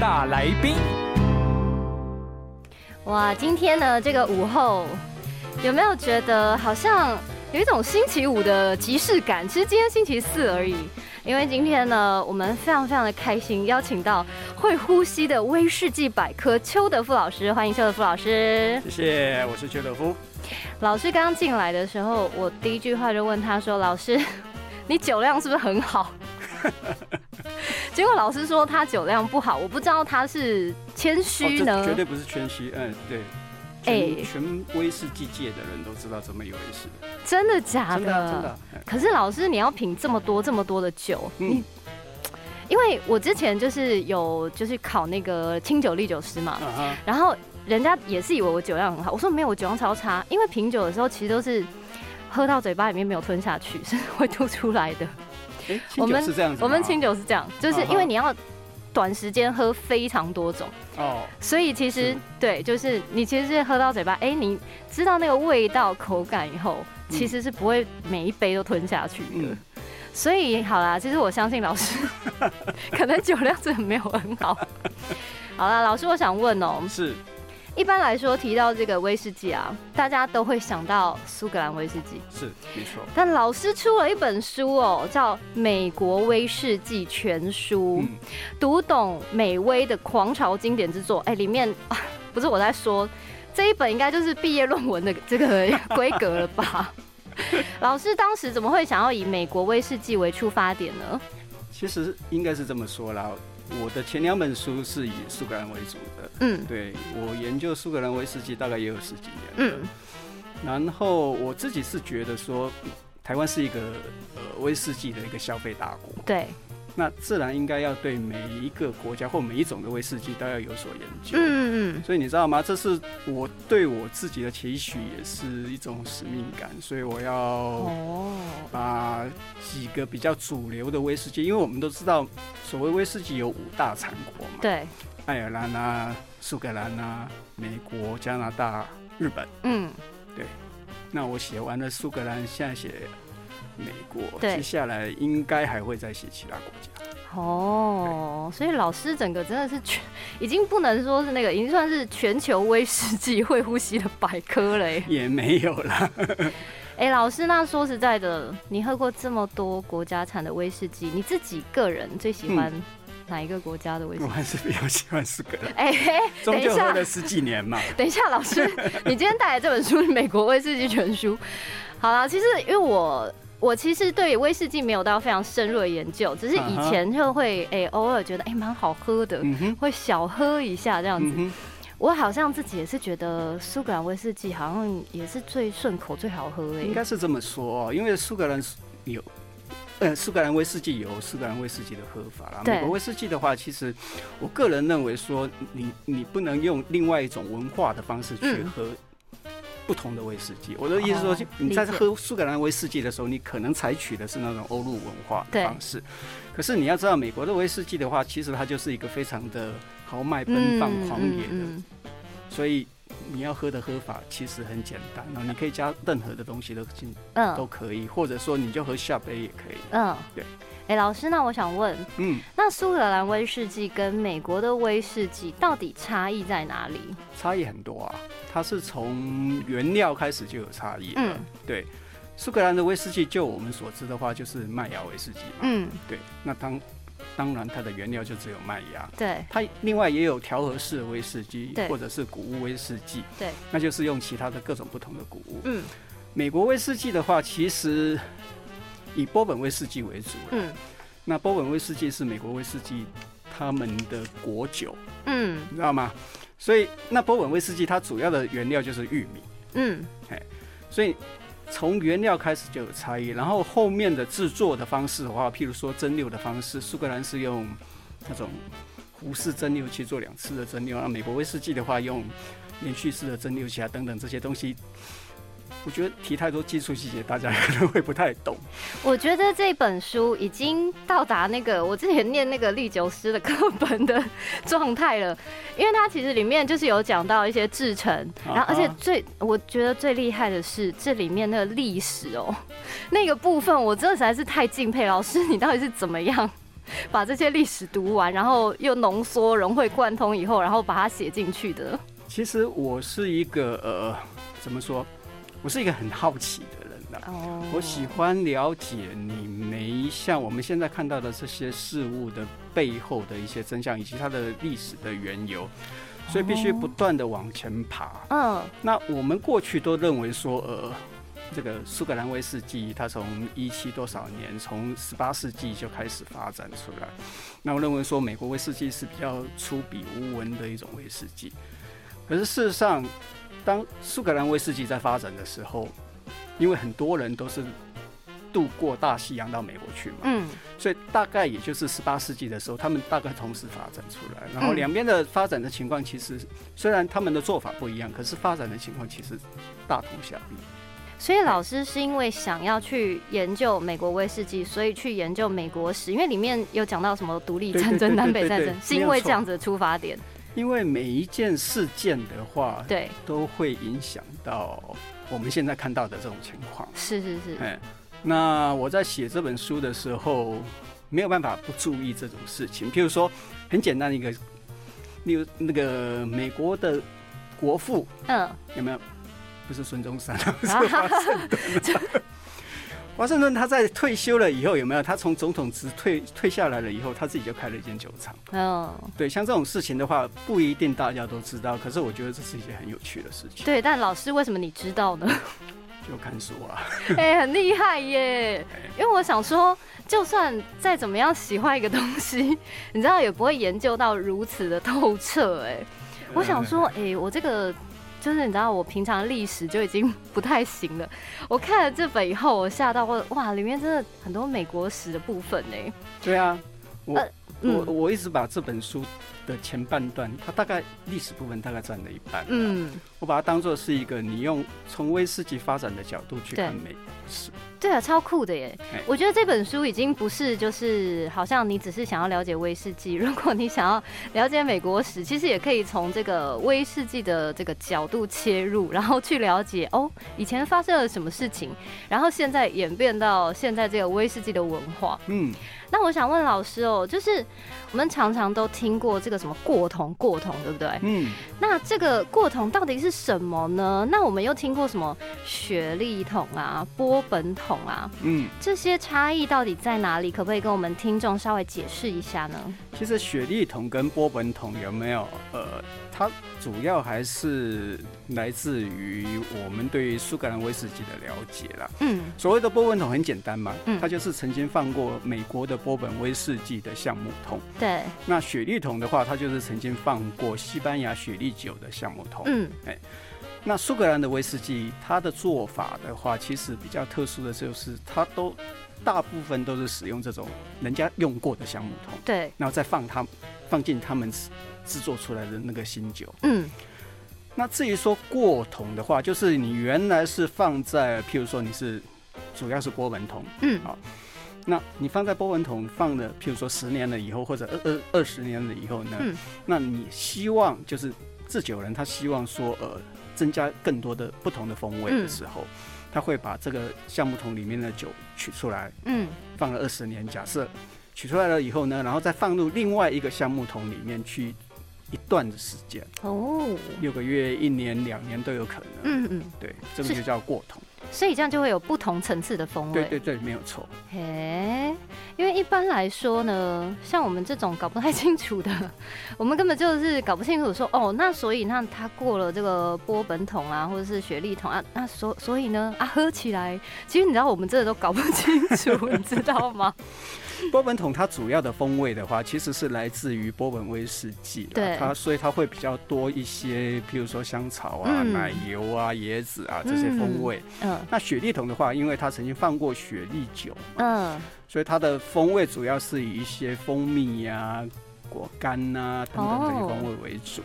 大来宾，哇，今天呢这个午后，有没有觉得好像有一种星期五的即视感？其实今天星期四而已。因为今天呢，我们非常非常的开心，邀请到会呼吸的威士忌百科邱德夫老师，欢迎邱德夫老师。谢谢，我是邱德夫。老师刚进来的时候，我第一句话就问他说：“老师，你酒量是不是很好？” 结果老师说他酒量不好，我不知道他是谦虚呢，绝对不是谦虚。嗯，对。哎，全威士忌界的人都知道这么一回事，真的假的？真的真的。可是老师，你要品这么多这么多的酒，你，因为我之前就是有就是考那个清酒历酒师嘛，然后人家也是以为我酒量很好，我说没有，我酒量超差，因为品酒的时候其实都是喝到嘴巴里面没有吞下去，是会吐出来的。哎，我们是这样子，我们清酒是这样，就是因为你要。短时间喝非常多种哦，所以其实对，就是你其实是喝到嘴巴，哎，你知道那个味道、口感以后，其实是不会每一杯都吞下去的。所以好啦，其实我相信老师 可能酒量真的没有很好。好了，老师，我想问哦，是。一般来说，提到这个威士忌啊，大家都会想到苏格兰威士忌，是没错。但老师出了一本书哦，叫《美国威士忌全书》，读懂美威的狂潮经典之作。哎，里面 不是我在说，这一本应该就是毕业论文的这个规格了吧？老师当时怎么会想要以美国威士忌为出发点呢？其实应该是这么说啦。我的前两本书是以苏格兰为主的，嗯，对我研究苏格兰威士忌大概也有十几年，嗯，然后我自己是觉得说，台湾是一个呃威士忌的一个消费大国，对。那自然应该要对每一个国家或每一种的威士忌都要有所研究。嗯嗯。所以你知道吗？这是我对我自己的期许，也是一种使命感。所以我要哦，把几个比较主流的威士忌，因为我们都知道，所谓威士忌有五大产国嘛。对。爱尔兰啊，苏格兰啊，美国、加拿大、日本。嗯。对。那我写完了苏格兰，现在写。美国，接下来应该还会再写其他国家。哦，所以老师整个真的是全，已经不能说是那个，已经算是全球威士忌会呼吸的百科了。也没有啦。哎，老师，那说实在的，你喝过这么多国家产的威士忌，你自己个人最喜欢哪一个国家的威士忌？我还是比较喜欢苏格兰。哎，终究喝了十几年嘛。等一下，老师，你今天带来这本书《美国威士忌全书》。好了，其实因为我。我其实对威士忌没有到非常深入的研究，只是以前就会诶偶尔觉得诶蛮好喝的，会小喝一下这样子。我好像自己也是觉得苏格兰威士忌好像也是最顺口、最好喝诶。应该是这么说哦，因为苏格兰有呃苏格兰威士忌有苏格兰威士忌的喝法啦。美国威士忌的话，其实我个人认为说你你不能用另外一种文化的方式去喝。不同的威士忌，我的意思说，你在喝苏格兰威士忌的时候，你可能采取的是那种欧陆文化的方式。可是你要知道，美国的威士忌的话，其实它就是一个非常的豪迈、奔放、狂野的。所以你要喝的喝法其实很简单，然后你可以加任何的东西都进，嗯，都可以，或者说你就喝下杯也可以。嗯，对。哎，老师，那我想问，嗯，那苏格兰威士忌跟美国的威士忌到底差异在哪里？差异很多啊，它是从原料开始就有差异。嗯，对，苏格兰的威士忌，就我们所知的话，就是麦芽威士忌嘛。嗯，对，那当当然它的原料就只有麦芽。对，它另外也有调和式的威士忌，或者是谷物威士忌。对，那就是用其他的各种不同的谷物。嗯，美国威士忌的话，其实。以波本威士忌为主，嗯，那波本威士忌是美国威士忌他们的国酒，嗯，你知道吗？所以那波本威士忌它主要的原料就是玉米，嗯，哎，所以从原料开始就有差异，然后后面的制作的方式的话，譬如说蒸馏的方式，苏格兰是用那种壶式蒸馏器做两次的蒸馏，那美国威士忌的话用连续式的蒸馏器啊等等这些东西。我觉得提太多技术细节，大家可能会不太懂。我觉得这本书已经到达那个我之前念那个历酒师的课本的状态了，因为它其实里面就是有讲到一些制成，然后而且最我觉得最厉害的是这里面那个历史哦，那个部分我真的实在是太敬佩老师，你到底是怎么样把这些历史读完，然后又浓缩融会贯通以后，然后把它写进去的？其实我是一个呃，怎么说？我是一个很好奇的人呐，我喜欢了解你每一项我们现在看到的这些事物的背后的一些真相，以及它的历史的缘由，所以必须不断的往前爬。嗯，那我们过去都认为说，呃，这个苏格兰威士忌它从一七多少年，从十八世纪就开始发展出来。那我认为说，美国威士忌是比较粗鄙无闻的一种威士忌，可是事实上。当苏格兰威士忌在发展的时候，因为很多人都是渡过大西洋到美国去嘛，嗯，所以大概也就是十八世纪的时候，他们大概同时发展出来，然后两边的发展的情况其实虽然他们的做法不一样，可是发展的情况其实大同小异。所以老师是因为想要去研究美国威士忌，所以去研究美国史，因为里面有讲到什么独立战争、南北战争，是因为这样子的出发点。因为每一件事件的话，对，都会影响到我们现在看到的这种情况。是是是。哎，那我在写这本书的时候，没有办法不注意这种事情。譬如说，很简单的一个，例如那个美国的国父，嗯，有没有？不是孙中山，是华盛顿。华盛顿他在退休了以后有没有？他从总统职退退下来了以后，他自己就开了一间酒厂。哦，对，像这种事情的话，不一定大家都知道，可是我觉得这是一件很有趣的事情。对，但老师为什么你知道呢？就看书啊。哎，很厉害耶！因为我想说，就算再怎么样喜欢一个东西，你知道也不会研究到如此的透彻。哎，我想说，哎，我这个。就是你知道，我平常历史就已经不太行了。我看了这本以后，我吓到我哇，里面真的很多美国史的部分呢。对啊，我我我一直把这本书的前半段，它大概历史部分大概占了一半。嗯，我把它当做是一个你用从威士忌发展的角度去看美国史。对啊，超酷的耶！我觉得这本书已经不是就是好像你只是想要了解威士忌，如果你想要了解美国史，其实也可以从这个威士忌的这个角度切入，然后去了解哦以前发生了什么事情，然后现在演变到现在这个威士忌的文化。嗯，那我想问老师哦，就是我们常常都听过这个什么过桶过桶，对不对？嗯，那这个过桶到底是什么呢？那我们又听过什么雪莉桶啊、波本桶？啊，嗯，这些差异到底在哪里？可不可以跟我们听众稍微解释一下呢？其实雪莉桶跟波本桶有没有？呃，它主要还是来自于我们对于苏格兰威士忌的了解啦。嗯，所谓的波本桶很简单嘛，嗯，它就是曾经放过美国的波本威士忌的橡木桶。对，那雪莉桶的话，它就是曾经放过西班牙雪莉酒的橡木桶。嗯，哎。那苏格兰的威士忌，它的做法的话，其实比较特殊的就是，它都大部分都是使用这种人家用过的橡木桶，对，然后再放它放进他们制作出来的那个新酒。嗯，那至于说过桶的话，就是你原来是放在，譬如说你是主要是波纹桶，嗯，好，那你放在波纹桶放了，譬如说十年了以后，或者二二二十年了以后呢，那你希望就是制酒人他希望说，呃。增加更多的不同的风味的时候，他会把这个橡木桶里面的酒取出来，嗯，放了二十年。假设取出来了以后呢，然后再放入另外一个橡木桶里面去一段的时间，哦，六个月、一年、两年都有可能。嗯嗯，对，这个就叫过桶。所以这样就会有不同层次的风味。对对对，没有错。嘿，因为一般来说呢，像我们这种搞不太清楚的，我们根本就是搞不清楚说哦，那所以那他过了这个波本桶啊，或者是雪莉桶啊，那所所以呢啊，喝起来，其实你知道我们真的都搞不清楚，你知道吗？波本桶它主要的风味的话，其实是来自于波本威士忌，对它，所以它会比较多一些，譬如说香草啊、奶油啊、椰子啊这些风味。嗯，那雪莉桶的话，因为它曾经放过雪莉酒，嗯，所以它的风味主要是以一些蜂蜜呀、果干呐等等这些风味为主。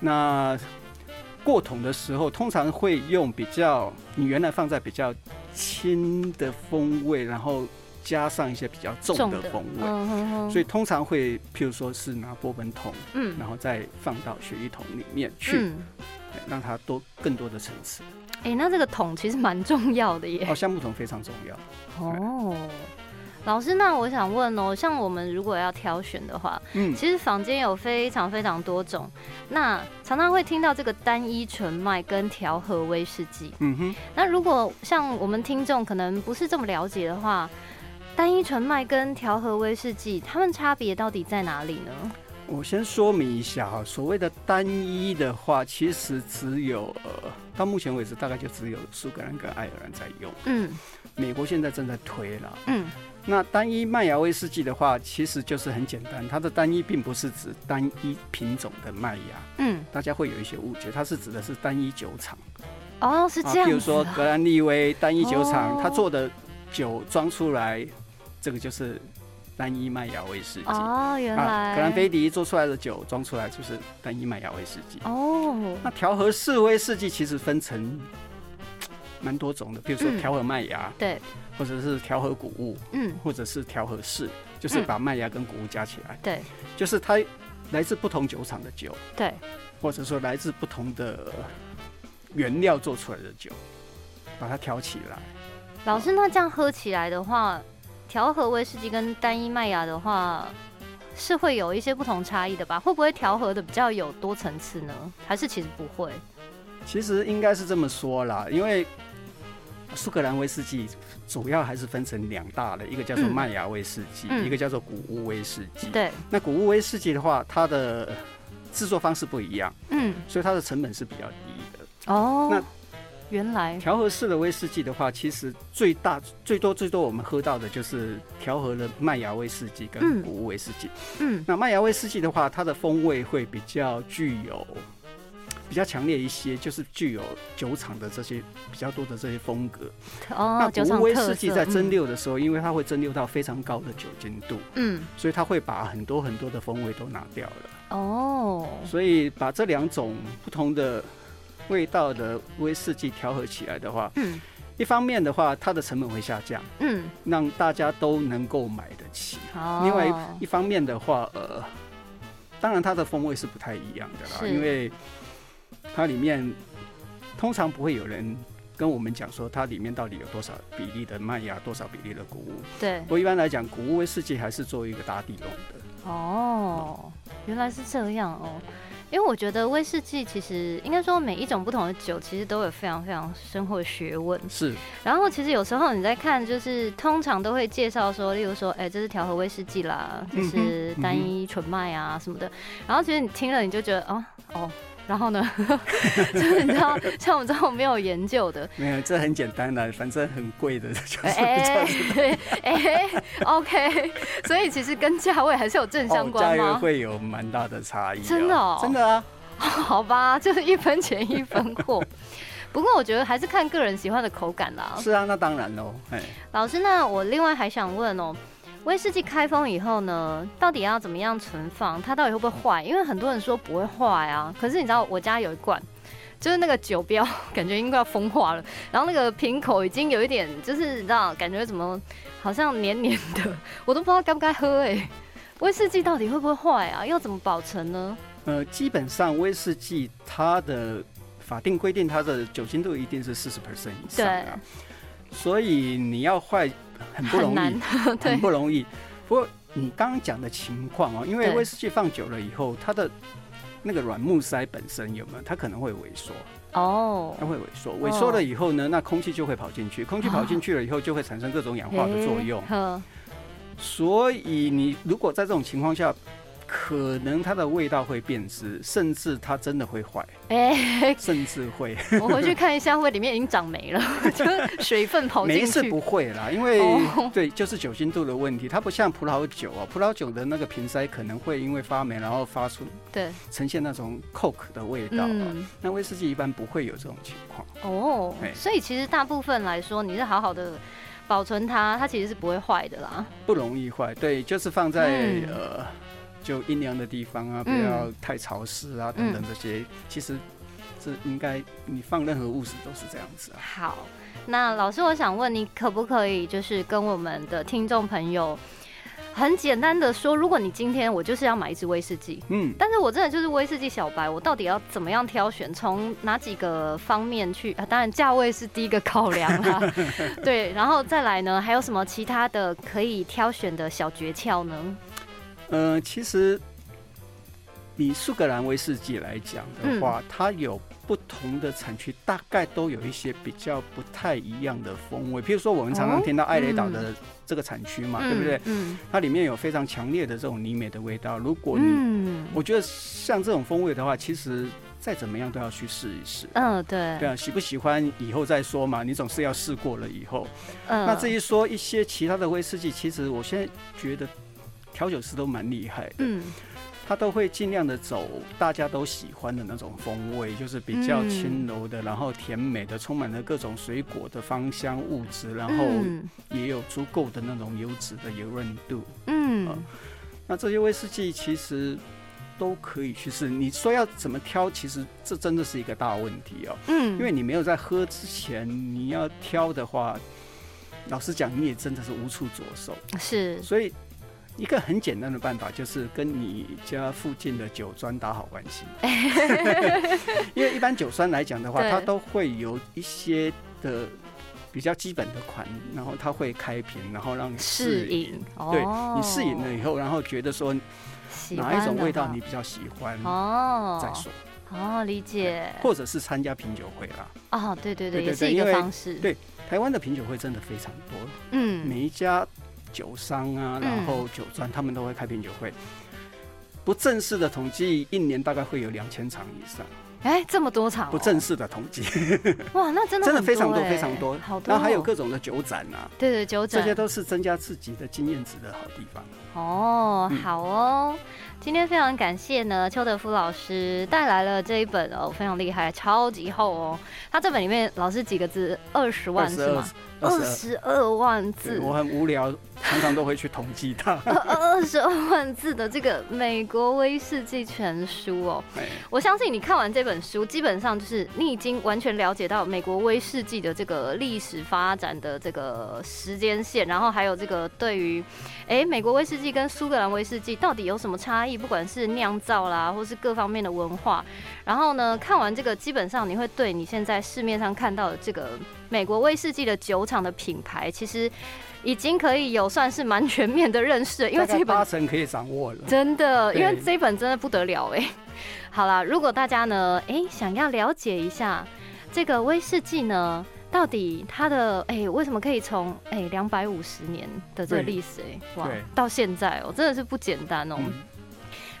那过桶的时候，通常会用比较你原来放在比较轻的风味，然后加上一些比较重的。风味，所以通常会譬如说是拿波本桶，嗯，然后再放到雪莉桶里面去，让它多更多的层次。哎，那这个桶其实蛮重要的耶。哦，橡木桶非常重要。哦。老师，那我想问哦，像我们如果要挑选的话，嗯，其实坊间有非常非常多种，那常常会听到这个单一纯麦跟调和威士忌，嗯哼，那如果像我们听众可能不是这么了解的话，单一纯麦跟调和威士忌，它们差别到底在哪里呢？我先说明一下哈，所谓的单一的话，其实只有呃，到目前为止大概就只有苏格兰跟爱尔兰在用，嗯，美国现在正在推了，嗯。那单一麦芽威士忌的话，其实就是很简单，它的单一并不是指单一品种的麦芽，嗯，大家会有一些误解，它是指的是单一酒厂。哦，是这样。比如说格兰利威单一酒厂，它做的酒装出来，这个就是单一麦芽威士忌。哦，原来。格兰菲迪做出来的酒装出来就是单一麦芽威士忌。哦。那调和式威士忌其实分成蛮多种的，比如说调和麦芽。对。或者是调和谷物，嗯，或者是调和式，就是把麦芽跟谷物加起来，对，就是它来自不同酒厂的酒，对，或者说来自不同的原料做出来的酒，把它调起来。老师，那这样喝起来的话，调和威士忌跟单一麦芽的话，是会有一些不同差异的吧？会不会调和的比较有多层次呢？还是其实不会？其实应该是这么说啦，因为。苏格兰威士忌主要还是分成两大类，一个叫做麦芽威士忌，一个叫做谷物威士忌。对，那谷物威士忌的话，它的制作方式不一样，嗯，所以它的成本是比较低的。哦，那原来调和式的威士忌的话，其实最大最多最多我们喝到的就是调和了麦芽威士忌跟谷物威士忌。嗯，那麦芽威士忌的话，它的风味会比较具有。比较强烈一些，就是具有酒厂的这些比较多的这些风格。哦，那谷物威士忌在蒸馏的时候，因为它会蒸馏到非常高的酒精度，嗯，所以它会把很多很多的风味都拿掉了。哦，所以把这两种不同的味道的威士忌调和起来的话，嗯，一方面的话，它的成本会下降，嗯，让大家都能够买得起。哦，另外一方面的话，呃，当然它的风味是不太一样的啦，因为。它里面通常不会有人跟我们讲说它里面到底有多少比例的麦芽，多少比例的谷物。对。不过一般来讲，谷物威士忌还是作为一个打底用的。哦，原来是这样哦。因为我觉得威士忌其实应该说每一种不同的酒其实都有非常非常深厚的学问。是。然后其实有时候你在看，就是通常都会介绍说，例如说，哎，这是调和威士忌啦，这是单一纯麦啊什么的。然后其实你听了你就觉得，哦哦。然后呢，就是你知道，像我们这种没有研究的，没有，这很简单的，反正很贵的，就是哎哎，OK，所以其实跟价位还是有正相关吗？价位会有蛮大的差异，真的哦，真的啊，好吧，就是一分钱一分货。不过我觉得还是看个人喜欢的口感啦。是啊，那当然喽。哎，老师，那我另外还想问哦。威士忌开封以后呢，到底要怎么样存放？它到底会不会坏？因为很多人说不会坏啊。可是你知道，我家有一罐，就是那个酒标 感觉应该要风化了，然后那个瓶口已经有一点，就是你知道，感觉怎么好像黏黏的，我都不知道该不该喝哎。威士忌到底会不会坏啊？要怎么保存呢？呃，基本上威士忌它的法定规定，它的酒精度一定是四十 percent 以上啊，所以你要坏。很不容易，很不容易。不过你刚刚讲的情况哦，因为威士忌放久了以后，它的那个软木塞本身有没有？它可能会萎缩哦，它会萎缩。萎缩了以后呢，那空气就会跑进去，空气跑进去了以后，就会产生各种氧化的作用。所以你如果在这种情况下，可能它的味道会变质，甚至它真的会坏，哎，甚至会。我回去看一下，会里面已经长霉了，就水分跑进去。霉是不会啦，因为对，就是酒精度的问题。它不像葡萄酒啊，葡萄酒的那个瓶塞可能会因为发霉，然后发出对呈现那种 coke 的味道。那威士忌一般不会有这种情况。哦，所以其实大部分来说，你是好好的保存它，它其实是不会坏的啦。不容易坏，对，就是放在呃。就阴凉的地方啊，不要太潮湿啊，等等这些，其实这应该你放任何物质都是这样子啊。好，那老师，我想问你，可不可以就是跟我们的听众朋友？很简单的说，如果你今天我就是要买一支威士忌，嗯，但是我真的就是威士忌小白，我到底要怎么样挑选？从哪几个方面去？啊，当然价位是第一个考量啦，对，然后再来呢，还有什么其他的可以挑选的小诀窍呢？嗯，其实以苏格兰威士忌来讲的话，它有不同的产区，大概都有一些比较不太一样的风味。譬如说，我们常常听到艾雷岛的。这个产区嘛，对不对？嗯，它里面有非常强烈的这种泥美的味道。如果你，我觉得像这种风味的话，其实再怎么样都要去试一试。嗯，对，对啊，喜不喜欢以后再说嘛。你总是要试过了以后。嗯，那至于说一些其他的威士忌，其实我现在觉得调酒师都蛮厉害的。嗯。它都会尽量的走大家都喜欢的那种风味，就是比较轻柔的，然后甜美的，充满了各种水果的芳香物质，然后也有足够的那种油脂的油润度。嗯，那这些威士忌其实都可以去试。你说要怎么挑，其实这真的是一个大问题哦。嗯，因为你没有在喝之前，你要挑的话，老实讲，你也真的是无处着手。是，所以。一个很简单的办法就是跟你家附近的酒庄打好关系，因为一般酒庄来讲的话，它都会有一些的比较基本的款，然后它会开瓶，然后让你试饮。对你试饮了以后，然后觉得说哪一种味道你比较喜欢哦，再说哦，理解。或者是参加品酒会啦。哦，对对对，也是一个方式。对，台湾的品酒会真的非常多，嗯，每一家。酒商啊，然后酒庄，他们都会开品酒会。不正式的统计，一年大概会有两千场以上。哎，这么多场？不正式的统计。哇，那真的真的非常多，非常多。好多。然后还有各种的酒展啊。对对，酒展，这些都是增加自己的经验值的好地方。哦，好哦。今天非常感谢呢，邱德夫老师带来了这一本哦，非常厉害，超级厚哦。他这本里面老师几个字？二十万是吗？二十二万字，我很无聊，常常都会去统计它。二十二万字的这个美国威士忌全书哦，我相信你看完这本书，基本上就是你已经完全了解到美国威士忌的这个历史发展的这个时间线，然后还有这个对于，哎，美国威士忌跟苏格兰威士忌到底有什么差异？不管是酿造啦，或是各方面的文化，然后呢，看完这个，基本上你会对你现在市面上看到的这个。美国威士忌的酒厂的品牌，其实已经可以有算是蛮全面的认识，因为这本八成可以掌握了。真的，因为这本真的不得了哎。好啦，如果大家呢，哎，想要了解一下这个威士忌呢，到底它的哎为什么可以从哎两百五十年的这个历史哎哇到现在哦，真的是不简单哦。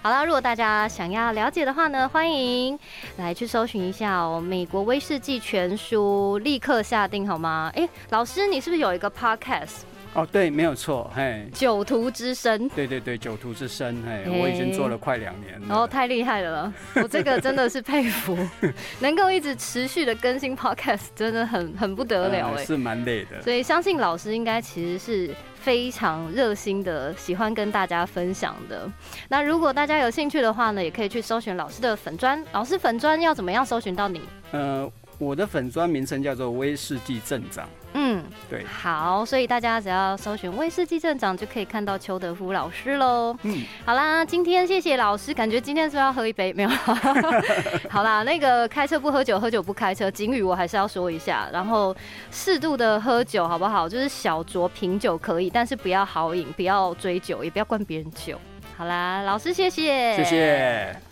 好了，如果大家想要了解的话呢，欢迎来去搜寻一下哦，《美国威士忌全书》，立刻下定好吗？哎，老师，你是不是有一个 podcast？哦，对，没有错，嘿，酒徒之声，对对对，酒徒之声，嘿，我已经做了快两年了，哦，太厉害了，我这个真的是佩服，能够一直持续的更新 podcast，真的很很不得了，哎，是蛮累的，所以相信老师应该其实是非常热心的，喜欢跟大家分享的。那如果大家有兴趣的话呢，也可以去搜寻老师的粉砖，老师粉砖要怎么样搜寻到你？呃。我的粉砖名称叫做威士忌镇长。嗯，对，好，所以大家只要搜寻威士忌镇长，就可以看到邱德夫老师喽。嗯，好啦，今天谢谢老师，感觉今天是要喝一杯？没有。好啦，那个开车不喝酒，喝酒不开车，警语我还是要说一下。然后适度的喝酒好不好？就是小酌品酒可以，但是不要豪饮，不要追酒，也不要灌别人酒。好啦，老师谢谢，谢谢。